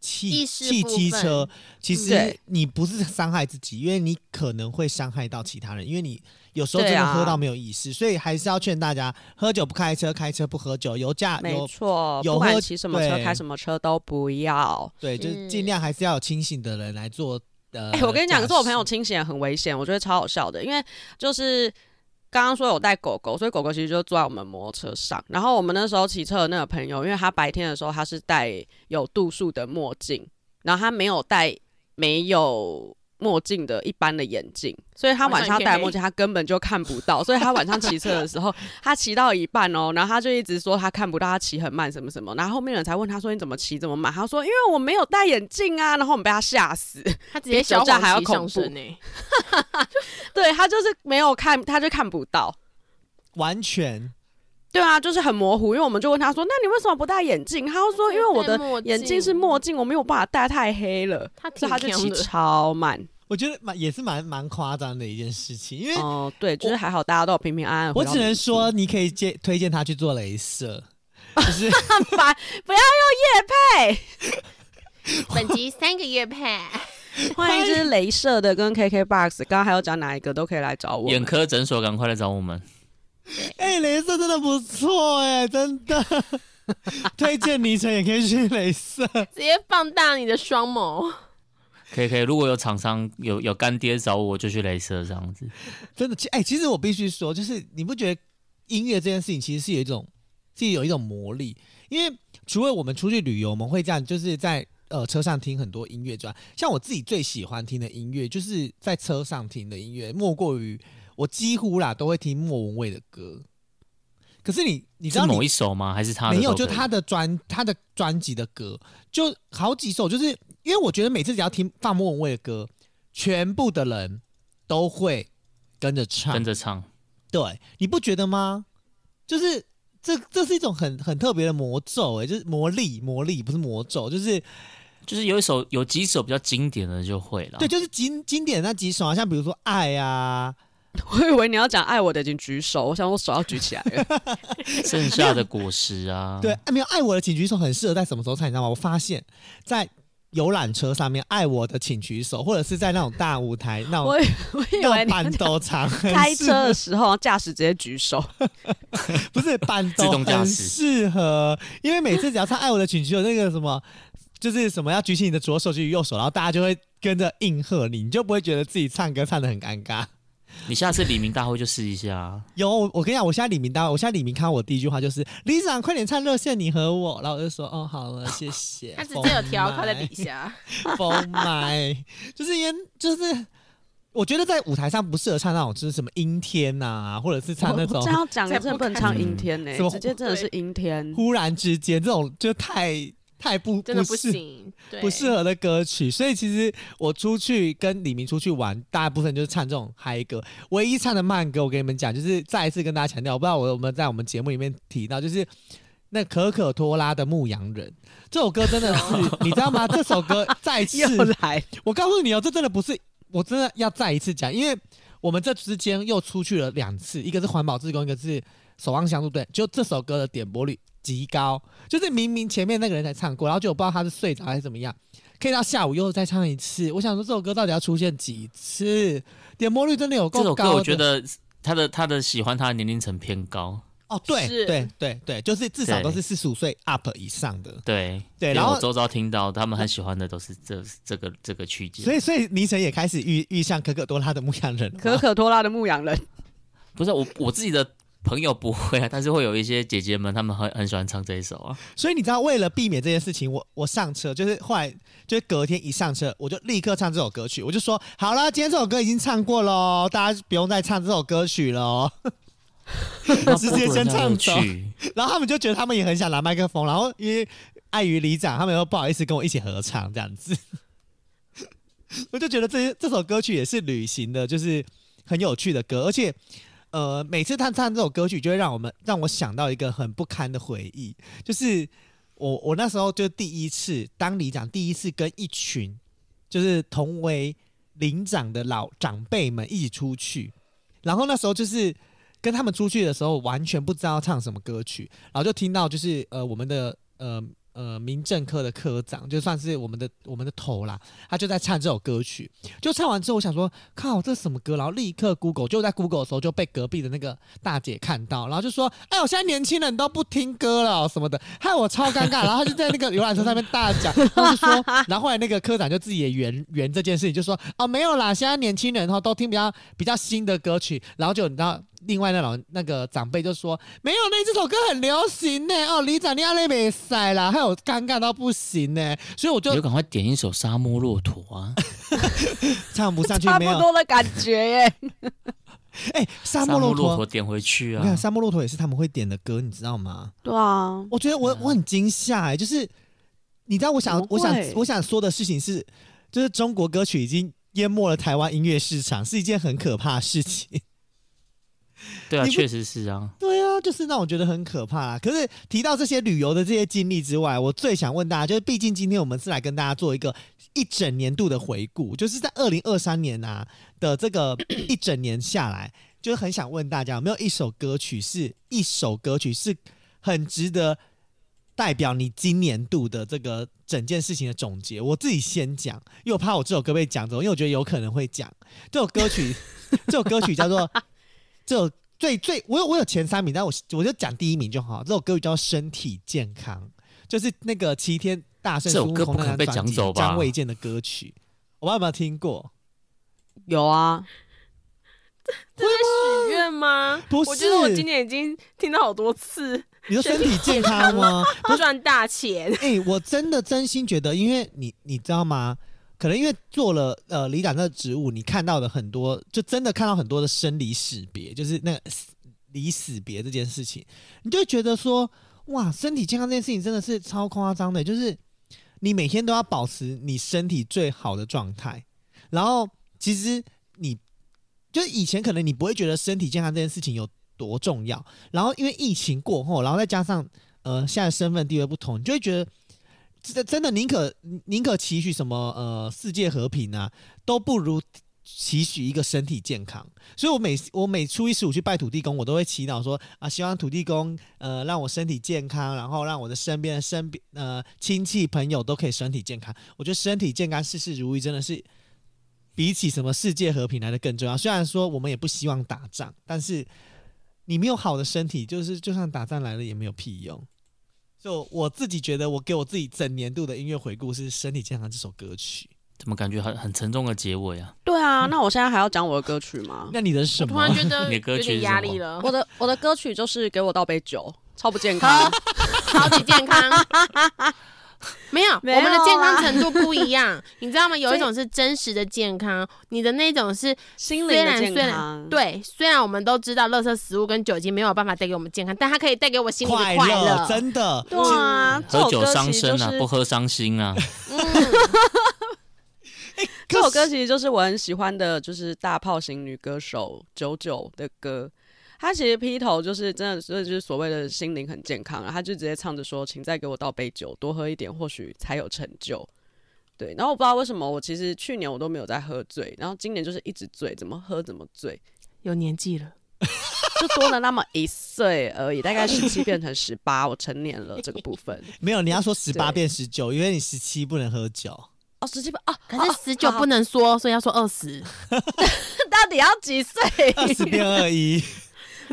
汽汽机车，其实你不是伤害自己，因为你可能会伤害到其他人，因为你有时候真的喝到没有意识，啊、所以还是要劝大家：喝酒不开车，开车不喝酒。油驾没错，有喝骑什么车开什么车都不要。对，就是尽量还是要有清醒的人来做。呃，欸、我跟你讲，可是我朋友清醒也很危险，我觉得超好笑的，因为就是。刚刚说有带狗狗，所以狗狗其实就坐在我们摩托车上。然后我们那时候骑车的那个朋友，因为他白天的时候他是戴有度数的墨镜，然后他没有戴没有墨镜的一般的眼镜，所以他晚上戴墨镜，他根本就看不到。所以他晚上骑车的时候，他骑到一半哦，然后他就一直说他看不到，他骑很慢什么什么。然后后面人才问他说，你怎么骑这么慢？他说因为我没有戴眼镜啊。然后我们被他吓死，他直接小驾还要恐怖呢。对，他就是没有看，他就看不到，完全。对啊，就是很模糊。因为我们就问他说：“那你为什么不戴眼镜？”他就说：“因为我的眼镜是墨镜，我没有办法戴，太黑了。”他所以他就骑超慢。我觉得蛮也是蛮蛮夸张的一件事情，因为哦、呃，对，就是还好大家都有平平安安。我只能说，你可以介推荐他去做镭射，就是 不要用叶配。本集三个业配，欢迎就是镭射的跟 KKBOX，刚刚还有讲哪一个都可以来找我。眼科诊所，赶快来找我们。哎，镭射真的不错哎，真的，推荐昵称也可以去镭射，直接放大你的双眸。可以可以，如果有厂商有有干爹找我，就去镭射这样子。真的，其哎，其实我必须说，就是你不觉得音乐这件事情其实是有一种，是有一种魔力。因为除了我们出去旅游，我们会这样，就是在呃车上听很多音乐之外，像我自己最喜欢听的音乐，就是在车上听的音乐，莫过于我几乎啦都会听莫文蔚的歌。可是你你知道你某一首吗？还是他的没有？就他的专他的专辑的歌，就好几首，就是因为我觉得每次只要听放莫文蔚的歌，全部的人都会跟着唱，跟着唱。对，你不觉得吗？就是这这是一种很很特别的魔咒，哎，就是魔力魔力，不是魔咒，就是就是有一首有几首比较经典的就会了。对，就是经经典的那几首啊，像比如说《爱》啊。我以为你要讲爱我的已经举手，我想我手要举起来了。剩下的果实啊，对，没有爱我的请举手，很适合在什么时候唱，你知道吗？我发现，在游览车上面，爱我的请举手，或者是在那种大舞台那种，我我以为板斗场开车的时候，驾驶直接举手，不是板斗很适合，因为每次只要唱爱我的请举手，那个什么，就是什么要举起你的左手举起右手，然后大家就会跟着应和你，你就不会觉得自己唱歌唱得很尴尬。你下次李明大会就试一下啊。有，我跟你讲，我现在李明大会，我现在李明看我第一句话就是“里长，快点唱热线，你和我”，然后我就说：“哦，好了，谢谢。”他直接有调侃在底下，封麦，就是因为就是我觉得在舞台上不适合唱那种就是什么阴天呐、啊，或者是唱那种这样讲真的不能唱阴天呢、欸，嗯、直接真的是阴天，忽然之间这种就太。太不真的不行，不适合的歌曲，所以其实我出去跟李明出去玩，大部分就是唱这种嗨歌。唯一唱的慢歌，我跟你们讲，就是再一次跟大家强调，我不知道我有没有在我们节目里面提到，就是那可可托拉的《牧羊人》这首歌，真的是 你知道吗？这首歌再次来，我告诉你哦，这真的不是，我真的要再一次讲，因为我们这之间又出去了两次，一个是环保志工，一个是守望相助队，就这首歌的点播率。极高，就是明明前面那个人才唱过，然后就我不知道他是睡着还是怎么样，可以到下午又再唱一次。我想说这首歌到底要出现几次？点播率真的有够高。这首歌我觉得他的他的喜欢他的年龄层偏高。哦，对对对对，就是至少都是四十五岁 up 以上的。对对，然后我周遭听到他们很喜欢的都是这这个这个区间。所以所以倪晨也开始遇遇上可可多拉的牧羊人。可可多拉的牧羊人，不是我我自己的。朋友不会啊，但是会有一些姐姐们，她们很很喜欢唱这一首啊。所以你知道，为了避免这件事情，我我上车就是后来就是隔天一上车，我就立刻唱这首歌曲。我就说好了，今天这首歌已经唱过喽，大家不用再唱这首歌曲了，直接先唱走。然后他们就觉得他们也很想拿麦克风，然后因为碍于里长，他们又不好意思跟我一起合唱这样子。我就觉得这这首歌曲也是旅行的，就是很有趣的歌，而且。呃，每次他唱这首歌曲，就会让我们让我想到一个很不堪的回忆，就是我我那时候就第一次当里长，第一次跟一群就是同为领长的老长辈们一起出去，然后那时候就是跟他们出去的时候，完全不知道唱什么歌曲，然后就听到就是呃我们的呃。呃，民政科的科长就算是我们的我们的头啦，他就在唱这首歌曲。就唱完之后，我想说，靠，这是什么歌？然后立刻 Google，就在 Google 的时候就被隔壁的那个大姐看到，然后就说：“哎呦，现在年轻人都不听歌了什么的，害我超尴尬。”然后他就在那个游览车上面大讲，然后就说，然后后来那个科长就自己也圆圆这件事情，就说：“哦，没有啦，现在年轻人哈都听比较比较新的歌曲。”然后就你知道。另外那老那个长辈就说：“没有，那这首歌很流行呢。哦，李长你阿雷没塞啦，还有尴尬到不行呢。所以我就就赶快点一首《沙漠骆驼》啊，唱不上去，差不多的感觉耶。哎、欸，沙漠骆驼点回去啊！你看，沙漠骆驼也是他们会点的歌，你知道吗？对啊，我觉得我我很惊吓哎，就是你知道，我想我想我想说的事情是，就是中国歌曲已经淹没了台湾音乐市场，是一件很可怕的事情。” 对啊，确实是啊。对啊，就是让我觉得很可怕啊。可是提到这些旅游的这些经历之外，我最想问大家，就是毕竟今天我们是来跟大家做一个一整年度的回顾，就是在二零二三年啊的这个 一整年下来，就是很想问大家有没有一首歌曲是一首歌曲是很值得代表你今年度的这个整件事情的总结。我自己先讲，因为我怕我这首歌被讲走，因为我觉得有可能会讲这首歌曲。这首歌曲叫做。这首最最，我有我有前三名，但我我就讲第一名就好。这首歌叫《身体健康》，就是那个齐天大圣孙悟空那张专辑张卫健的歌曲，我不知道有没有听过？有啊，这是许愿吗？不是我觉得我今年已经听到好多次，你说身体健康吗？赚大钱。哎、欸，我真的真心觉得，因为你你知道吗？可能因为做了呃里长这个职务，你看到的很多，就真的看到很多的生离死别，就是那个离死别这件事情，你就觉得说，哇，身体健康这件事情真的是超夸张的，就是你每天都要保持你身体最好的状态，然后其实你就是以前可能你不会觉得身体健康这件事情有多重要，然后因为疫情过后，然后再加上呃现在身份地位不同，你就会觉得。真真的宁可宁可期许什么呃世界和平啊，都不如期许一个身体健康。所以我每我每初一十五去拜土地公，我都会祈祷说啊，希望土地公呃让我身体健康，然后让我的身边的身边呃亲戚朋友都可以身体健康。我觉得身体健康、事事如意，真的是比起什么世界和平来的更重要。虽然说我们也不希望打仗，但是你没有好的身体，就是就算打仗来了也没有屁用。就我自己觉得，我给我自己整年度的音乐回顾是《身体健康》这首歌曲。怎么感觉很很沉重的结尾啊？对啊，那我现在还要讲我的歌曲吗？那你的是什么？突然觉得 有点压力了。我的我的歌曲就是给我倒杯酒，超不健康，超级健康。没有，没有、啊，我们的健康程度不一样，你知道吗？有一种是真实的健康，你的那种是心灵的健康。对，虽然我们都知道，垃圾食物跟酒精没有办法带给我们健康，但它可以带给我心里的快乐。真的，对啊，喝酒伤身啊，不喝伤心啊。嗯，这首歌其实就是我很喜欢的，就是大炮型女歌手九九的歌。他其实劈头就是真的，这就是所谓的心灵很健康然后。他就直接唱着说：“请再给我倒杯酒，多喝一点，或许才有成就。”对。然后我不知道为什么，我其实去年我都没有在喝醉，然后今年就是一直醉，怎么喝怎么醉。有年纪了，就多了那么一岁而已，大概十七变成十八，我成年了这个部分。没有，你要说十八变十九，因为你十七不能喝酒。哦，十七不哦，可是十九不能说，所以要说二十。到底要几岁？二十变二一。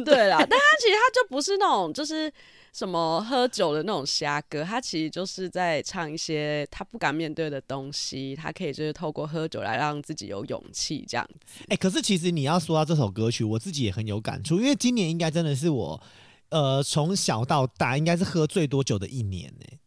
对啦，但他其实他就不是那种就是什么喝酒的那种瞎歌，他其实就是在唱一些他不敢面对的东西，他可以就是透过喝酒来让自己有勇气这样子。哎、欸，可是其实你要说到这首歌曲，我自己也很有感触，因为今年应该真的是我呃从小到大应该是喝最多酒的一年呢、欸。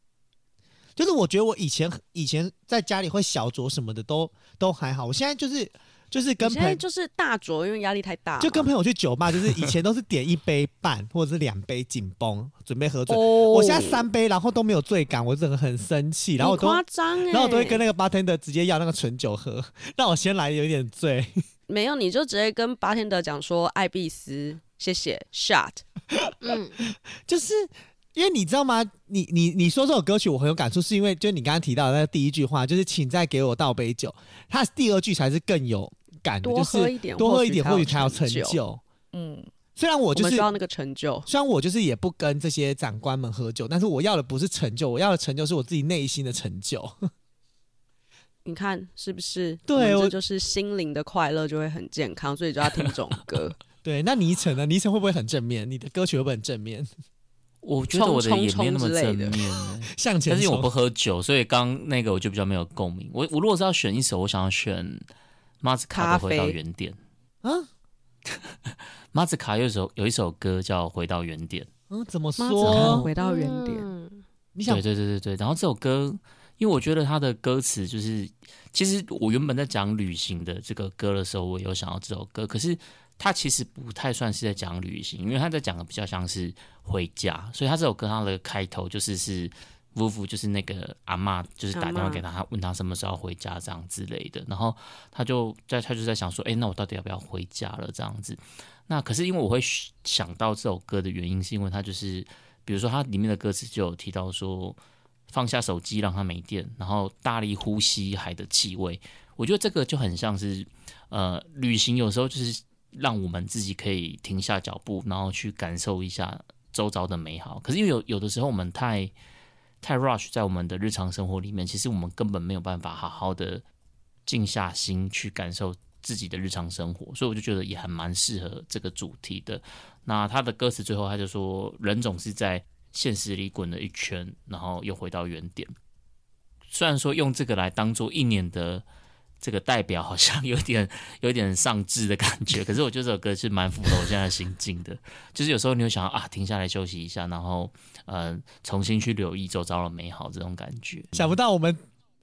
就是我觉得我以前以前在家里会小酌什么的都都还好，我现在就是。就是跟朋友就是大酌，因为压力太大。就跟朋友去酒吧，就是以前都是点一杯半或者是两杯紧绷，准备喝醉。Oh, 我现在三杯，然后都没有醉感，我真的很生气。然后我都夸张、欸，然后我都会跟那个 bartender 直接要那个纯酒喝，让我先来有点醉。没有，你就直接跟 bartender 讲说艾必斯，谢谢，shot。嗯，就是因为你知道吗？你你你说这首歌曲我很有感触，是因为就你刚刚提到的那第一句话，就是请再给我倒杯酒。他第二句才是更有。感觉就是多喝一点，多喝一点或许才有成就。嗯，虽然我就是我需要那个成就，虽然我就是也不跟这些长官们喝酒，但是我要的不是成就，我要的成就是我自己内心的成就。你看是不是？对，这就是心灵的快乐就会很健康，所以就要听这种歌。对，那倪晨呢？倪晨会不会很正面？你的歌曲会不会很正面？我觉得我的也没那么正面，向前。但是因为我不喝酒，所以刚那个我就比较没有共鸣。我我如果是要选一首，我想要选。马子卡的回到原点啊，马子卡有一首有一首歌叫《回到原点》。嗯，怎么说？回到原点。你想？对对对对对。然后这首歌，因为我觉得它的歌词就是，其实我原本在讲旅行的这个歌的时候，我有想到这首歌，可是它其实不太算是在讲旅行，因为他在讲的比较像是回家，所以他这首歌它的开头就是是。夫妇就是那个阿嬷，就是打电话给他，他问他什么时候回家这样之类的。然后他就在他就在想说，哎，那我到底要不要回家了？这样子。那可是因为我会想到这首歌的原因，是因为他就是，比如说它里面的歌词就有提到说，放下手机让它没电，然后大力呼吸海的气味。我觉得这个就很像是，呃，旅行有时候就是让我们自己可以停下脚步，然后去感受一下周遭的美好。可是因为有有的时候我们太太 rush 在我们的日常生活里面，其实我们根本没有办法好好的静下心去感受自己的日常生活，所以我就觉得也还蛮适合这个主题的。那他的歌词最后他就说：“人总是在现实里滚了一圈，然后又回到原点。”虽然说用这个来当做一年的这个代表好像 有点有点丧志的感觉。可是我觉得这首歌是蛮符合我现在的心境的，就是有时候你会想啊，停下来休息一下，然后呃，重新去留意周遭的美好这种感觉。想不到我们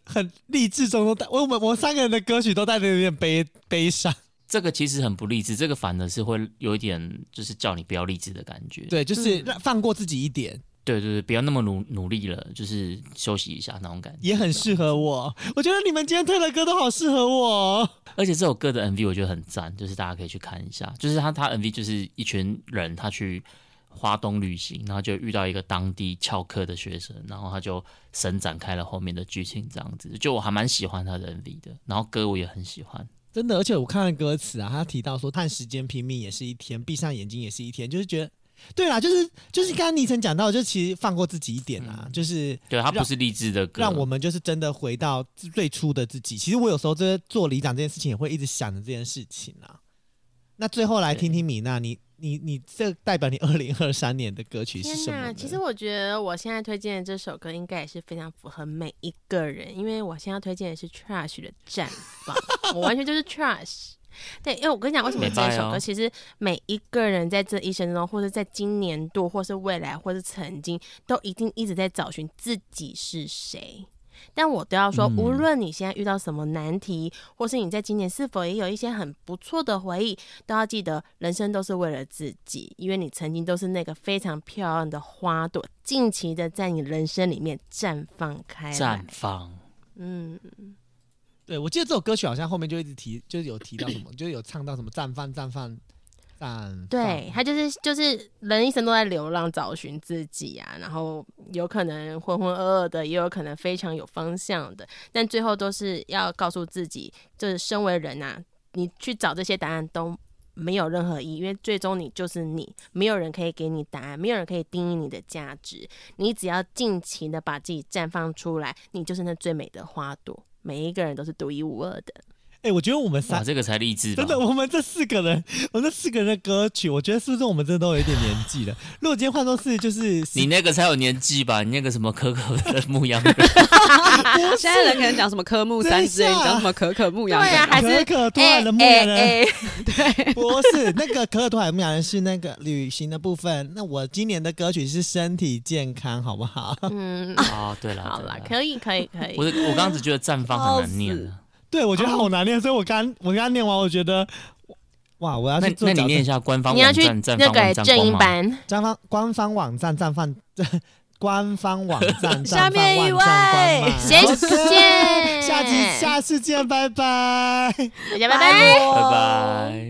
很励志中都带我们我们三个人的歌曲都带着有点悲悲伤。这个其实很不励志，这个反而是会有一点就是叫你不要励志的感觉。对，就是让放过自己一点。对对对，不要那么努努力了，就是休息一下那种感觉。也很适合我，我觉得你们今天推的歌都好适合我。而且这首歌的 MV 我觉得很赞，就是大家可以去看一下。就是他他 MV 就是一群人他去花东旅行，然后就遇到一个当地翘课的学生，然后他就伸展开了后面的剧情这样子。就我还蛮喜欢他的 MV 的，然后歌我也很喜欢。真的，而且我看了歌词啊，他提到说，看时间拼命也是一天，闭上眼睛也是一天，就是觉得。对啦，就是就是刚刚倪晨讲到，就其实放过自己一点啊，嗯、就是对他不是励志的歌，让我们就是真的回到最初的自己。其实我有时候这做里长这件事情，也会一直想着这件事情啊。那最后来听听米娜，你你你这代表你二零二三年的歌曲是什么？其实我觉得我现在推荐的这首歌，应该也是非常符合每一个人，因为我现在推荐的是 Trash 的绽放，我完全就是 Trash。对，因为我跟你讲，为什么这首歌，其实每一个人在这一生中，或者在今年度，或是未来，或是曾经，都一定一直在找寻自己是谁。但我都要说，无论你现在遇到什么难题，或是你在今年是否也有一些很不错的回忆，都要记得，人生都是为了自己，因为你曾经都是那个非常漂亮的花朵，尽情的在你人生里面绽放开。绽放，嗯。对，我记得这首歌曲好像后面就一直提，就是有提到什么，就是有唱到什么绽放、绽放、绽。对，他就是就是人一生都在流浪，找寻自己啊，然后有可能浑浑噩噩的，也有可能非常有方向的，但最后都是要告诉自己，就是身为人啊，你去找这些答案都没有任何意义，因为最终你就是你，没有人可以给你答案，没有人可以定义你的价值，你只要尽情的把自己绽放出来，你就是那最美的花朵。每一个人都是独一无二的。哎、欸，我觉得我们三这个才励志。真的，我们这四个人，我们这四个人的歌曲，我觉得是不是我们真的都有一点年纪了？如果今天换作是，就是你那个才有年纪吧？你那个什么可可的牧羊人，现在人可能讲什么科目三之类，讲什么可可牧羊人，对啊，还是可可托海的牧羊人？欸欸欸、对，不是那个可可托海牧羊人是那个旅行的部分。那我今年的歌曲是身体健康，好不好？嗯，哦，对了，好了，可以，可以，可以。我我刚刚只觉得绽放很难念。对，我觉得好难念，所以我刚我刚念完，我觉得哇，我要去做。那你念一下官方网站，那个正音版，官方官方网站绽放，官方网站 下面一位，谢谢，下期下次见，拜拜，大家拜拜，拜拜。